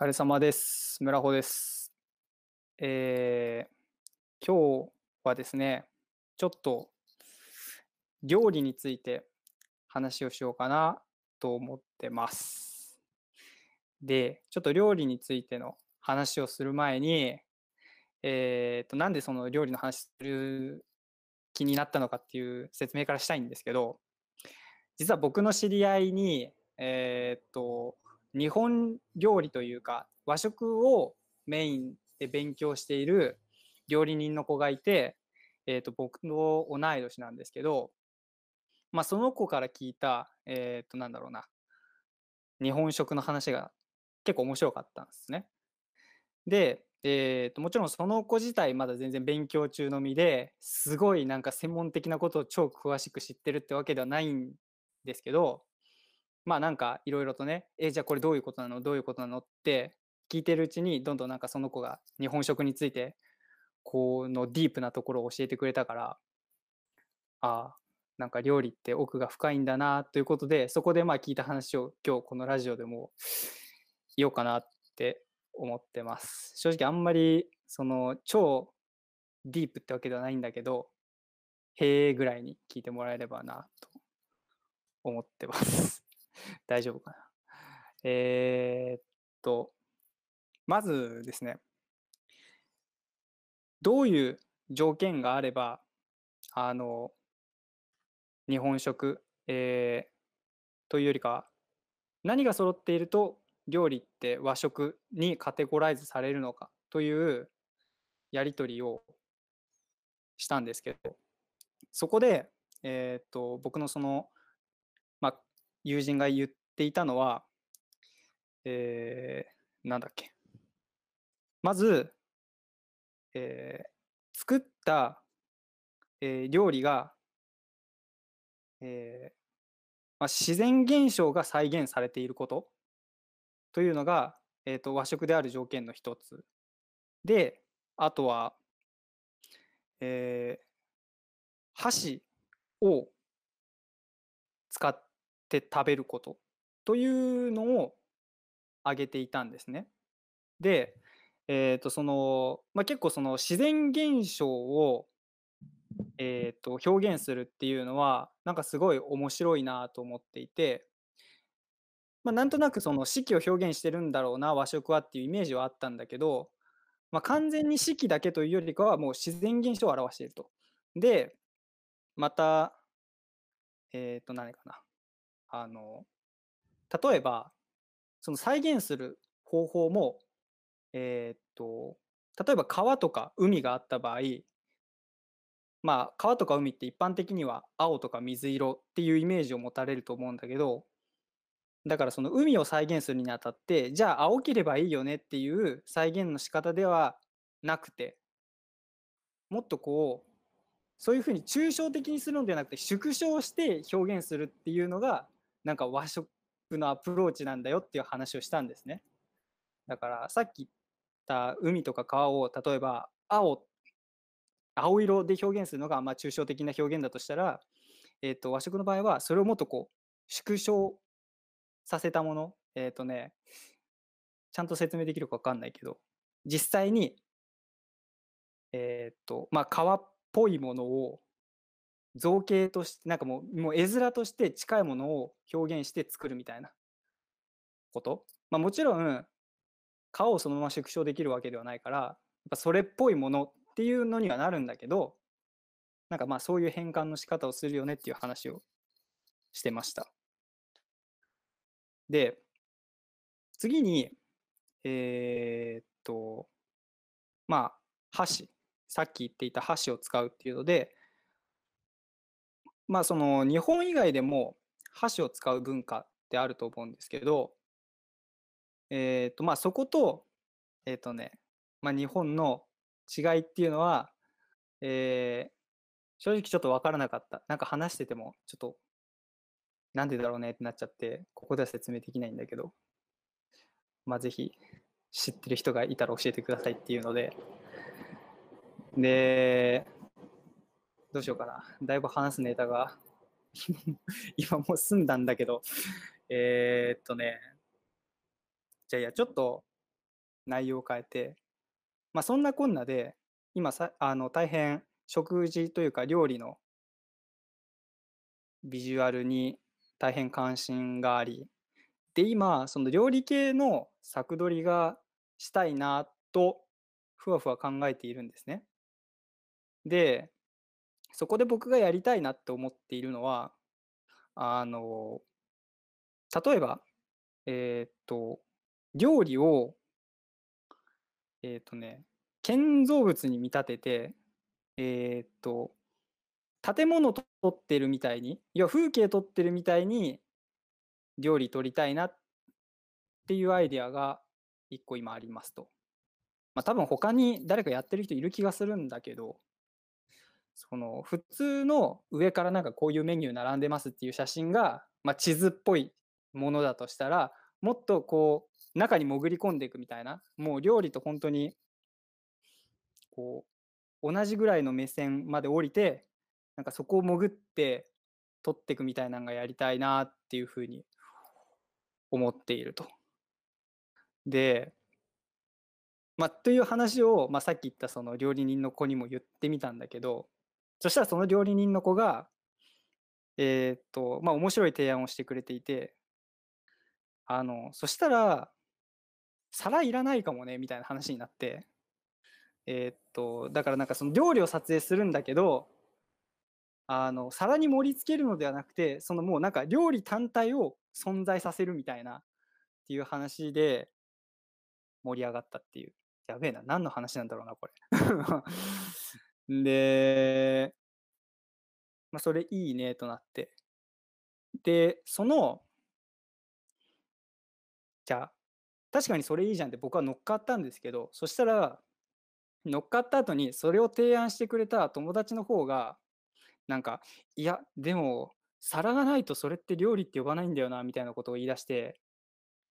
疲れ様です。村穂です。えー、今日はですね、ちょっと料理について話をしようかなと思ってます。で、ちょっと料理についての話をする前に、えー、と、なんでその料理の話する気になったのかっていう説明からしたいんですけど、実は僕の知り合いに、えー、と、日本料理というか和食をメインで勉強している料理人の子がいて、えー、と僕の同い年なんですけど、まあ、その子から聞いた、えー、となんだろうな日本食の話が結構面白かったんですね。で、えー、ともちろんその子自体まだ全然勉強中の身ですごいなんか専門的なことを超詳しく知ってるってわけではないんですけどまあなんかいろいろとね、え、じゃあこれどういうことなの？どういうことなの？って聞いてるうちに、どんどんなんかその子が日本食について、このディープなところを教えてくれたから、ああ、なんか料理って奥が深いんだなということで、そこでまあ聞いた話を今日このラジオでも言おうかなって思ってます。正直あんまりその超ディープってわけではないんだけど、へえぐらいに聞いてもらえればなと思ってます。大丈夫かな。えー、っと、まずですね、どういう条件があれば、あの、日本食、えー、というよりか、何が揃っていると料理って和食にカテゴライズされるのかというやり取りをしたんですけど、そこで、えー、っと、僕のその、友人が言っていたのは、えー、なんだっけ。まず、えー、作った、えー料理が、えーまあ、自然現象が再現されていることというのが、えー、と和食である条件の一つ。で、あとは、えー箸を使って食べることというのを挙げていたんですね。で、えー、とそのまあ、結構その自然現象を、えー、と表現するっていうのはなんかすごい面白いなと思っていて、まあ、なんとなくその四季を表現してるんだろうな和食はっていうイメージはあったんだけど、まあ、完全に四季だけというよりかはもう自然現象を表していると。でまたえっ、と何かなあの例えばその再現する方法もえっ、と例えば川とか海があった場合まあ川とか海って一般的には青とか水色っていうイメージを持たれると思うんだけどだからその海を再現するにあたってじゃあ青ければいいよねっていう再現の仕方ではなくてもっとこうそういうふうに抽象的にするのではなくて縮小して表現するっていうのがなんか和食のアプローチなんだよっていう話をしたんですね。だからさっき言った海とか川を例えば青青色で表現するのがまあ抽象的な表現だとしたら、えー、と和食の場合はそれをもっとこう縮小させたものえっ、とねちゃんと説明できるか分かんないけど実際にえっ、とまあ川っぽいものを造形としてなんかもうもう絵面として近いものを表現して作るみたいなこと、まあ、もちろん顔をそのまま縮小できるわけではないからやっぱそれっぽいものっていうのにはなるんだけどなんかまあそういう変換の仕方をするよねっていう話をしてました。で次にえーっとまあ箸さっき言っていた箸を使うっていうのでまあその日本以外でも箸を使う文化ってあると思うんですけど。えーとまあそことえーとねまあ日本の違いっていうのはえー正直ちょっと分からなかった。なんか話しててもちょっとなんでだろうねってなっちゃってここでは説明できないんだけど。まあぜひ知ってる人がいたら教えてくださいっていうので。で、どうしようかな。だいぶ話すネタが。今もう済んだんだけど、えーっとね、じゃあいや、ちょっと内容を変えて、まあ、そんなこんなで、今さ、あの、大変食事というか料理のビジュアルに大変関心があり、で、今、その料理系の作取りがしたいなと、ふわふわ考えているんですね。で、そこで僕がやりたいなって思っているのは、あの、例えば、えーっと、料理を、えーっとね、建造物に見立てて、えーっと、建物撮ってるみたいに、いや、風景撮ってるみたいに料理撮りたいなっていうアイデアが一個今ありますと。まあ、多分他に誰かやってる人いる気がするんだけど、その普通の上からなんかこういうメニュー並んでますっていう写真が、まあ、地図っぽいものだとしたら、もっとこう中に潜り込んでいくみたいな、もう料理と本当にこう同じぐらいの目線まで降りて、なんかそこを潜って撮っていくみたいなのがやりたいなっていうふうに思っていると。で、まあ、という話を、まあ、さっき言ったその料理人の子にも言ってみたんだけど、そしたらその料理人の子が、えーっと、まあ、面白い提案をしてくれていて、あの、そしたら、皿いらないかもね、みたいな話になって、えーっと、だからなんかその料理を撮影するんだけど、あの、皿に盛り付けるのではなくて、そのもうなんか料理単体を存在させるみたいなっていう話で盛り上がったっていう。やべえな、何の話なんだろうな、これ。で、まあ、それいいねとなって。で、その、じゃあ、確かにそれいいじゃんって僕は乗っかったんですけど、そしたら、乗っかった後にそれを提案してくれた友達の方が、なんか、いや、でも、皿がないとそれって料理って呼ばないんだよな、みたいなことを言い出して、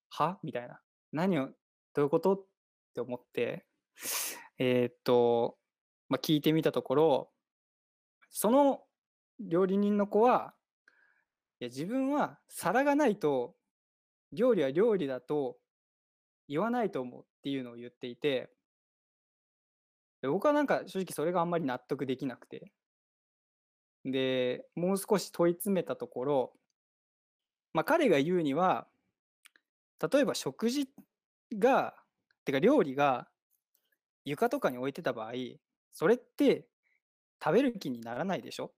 は？みたいな。何を、どういうこと？って思って、えーっと、まあ、聞いてみたところ、その料理人の子は、いや、自分は皿がないと、料理は料理だと言わないと思うっていうのを言っていて、僕はなんか正直それがあんまり納得できなくて、で、もう少し問い詰めたところ、まあ、彼が言うには、例えば食事が、てか料理が床とかに置いてた場合、それって食べる気にならないでしょ？っ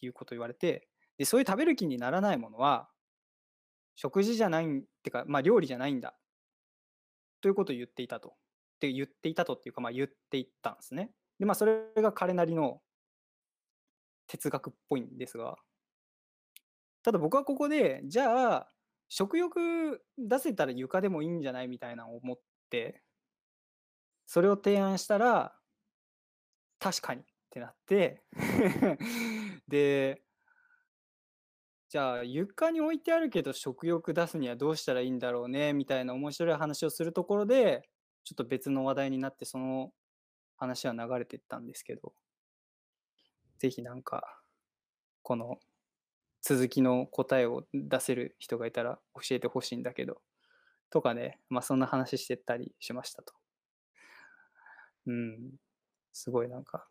ていうこと言われて、で、そういう食べる気にならないものは、食事じゃないん、てか、まあ、料理じゃないんだ。ということを言っていたと。って言っていたとっていうか、まあ、言っていったんですね。で、まあ、それが彼なりの哲学っぽいんですが、ただ僕はここで、じゃあ、食欲出せたら床でもいいんじゃない？みたいなのを思って、それを提案したら、確かにってなって、で、じゃあ床に置いてあるけど食欲出すにはどうしたらいいんだろうねみたいな面白い話をするところで、ちょっと別の話題になってその話は流れてったんですけど、ぜひなんか、この続きの答えを出せる人がいたら教えてほしいんだけど、とかね、まあそんな話してたりしましたと。うん、すごいなんか、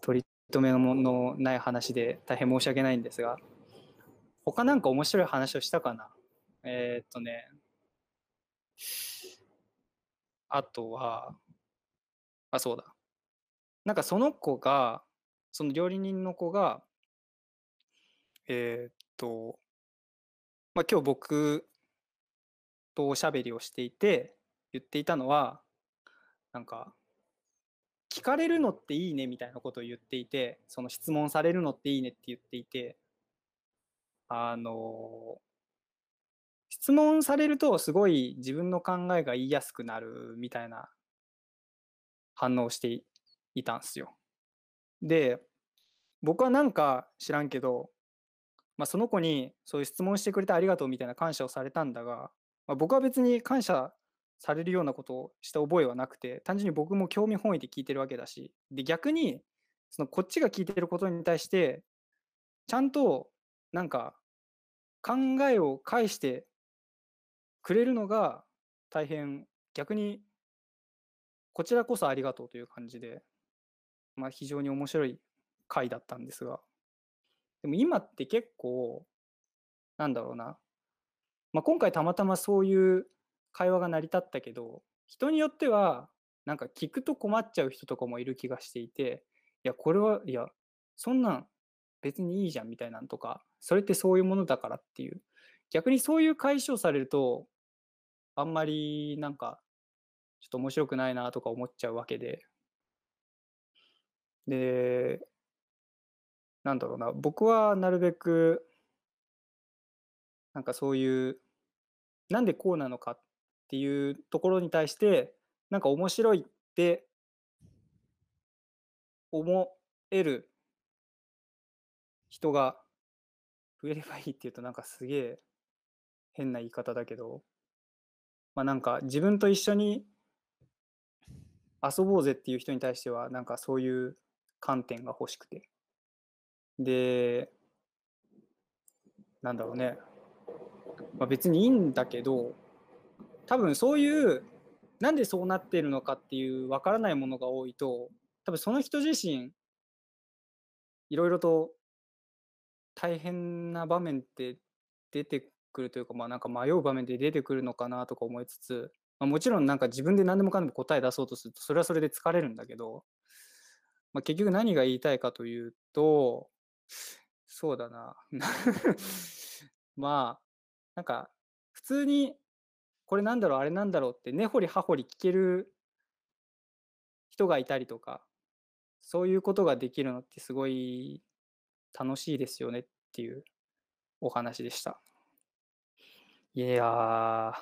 取り留めのない話で大変申し訳ないんですが、他なんか面白い話をしたかな？えーっとね、あとは、あ、そうだ。なんかその子が、その料理人の子が、えーっと、まあ、今日僕とおしゃべりをしていて言っていたのは、なんか、聞かれるのっていいねみたいなことを言っていて、その質問されるのっていいねって言っていて、あの、質問されるとすごい自分の考えが言いやすくなるみたいな反応していいたんですよ。で、僕はなんか知らんけど、まあ、その子にそういう質問してくれてありがとうみたいな感謝をされたんだが、まあ、僕は別に感謝されるようなことをした覚えはなくて、単純に僕も興味本位で聞いてるわけだし、で、逆に、そのこっちが聞いてることに対して、ちゃんとなんか考えを返してくれるのが大変逆にこちらこそありがとうという感じで、まあ、非常に面白い回だったんですが、でも今って結構、なんだろうな、まあ、今回たまたまそういう会話が成り立ったけど、人によっては、なんか聞くと困っちゃう人とかもいる気がしていて、いや、これは、いや、そんなん別にいいじゃんみたいなんとか、それってそういうものだからっていう、逆にそういう解消されると、あんまりなんか、ちょっと面白くないなとか思っちゃうわけで、で、なんだろうな、僕はなるべく、なんかそういう、なんでこうなのかっていうところに対して、なんか面白いって思える人が増えればいいっていうとなんかすげえ変な言い方だけど、まあなんか自分と一緒に遊ぼうぜっていう人に対してはなんかそういう観点が欲しくて。で、なんだろうね。まあ、別にいいんだけど、多分そういう、なんでそうなってるのかっていう分からないものが多いと、多分その人自身、いろいろと大変な場面って出てくるというか、まあなんか迷う場面で出てくるのかなとか思いつつ、まあ、もちろんなんか自分で何でもかんでも答え出そうとすると、それはそれで疲れるんだけど、まあ、結局何が言いたいかというと、そうだな。まあ、なんか、普通に、これなんだろう、あれなんだろうって根掘り葉掘り聞ける人がいたりとか、そういうことができるのってすごい楽しいですよねっていうお話でした。いやー、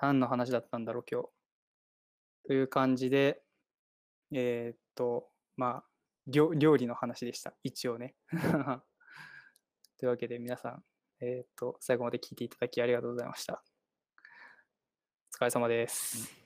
何の話だったんだろう、今日。という感じで、えー、っと、まあ、料理の話でした。一応ね。というわけで皆さん、えっ、と、最後まで聞いていただきありがとうございました。お疲れ様です。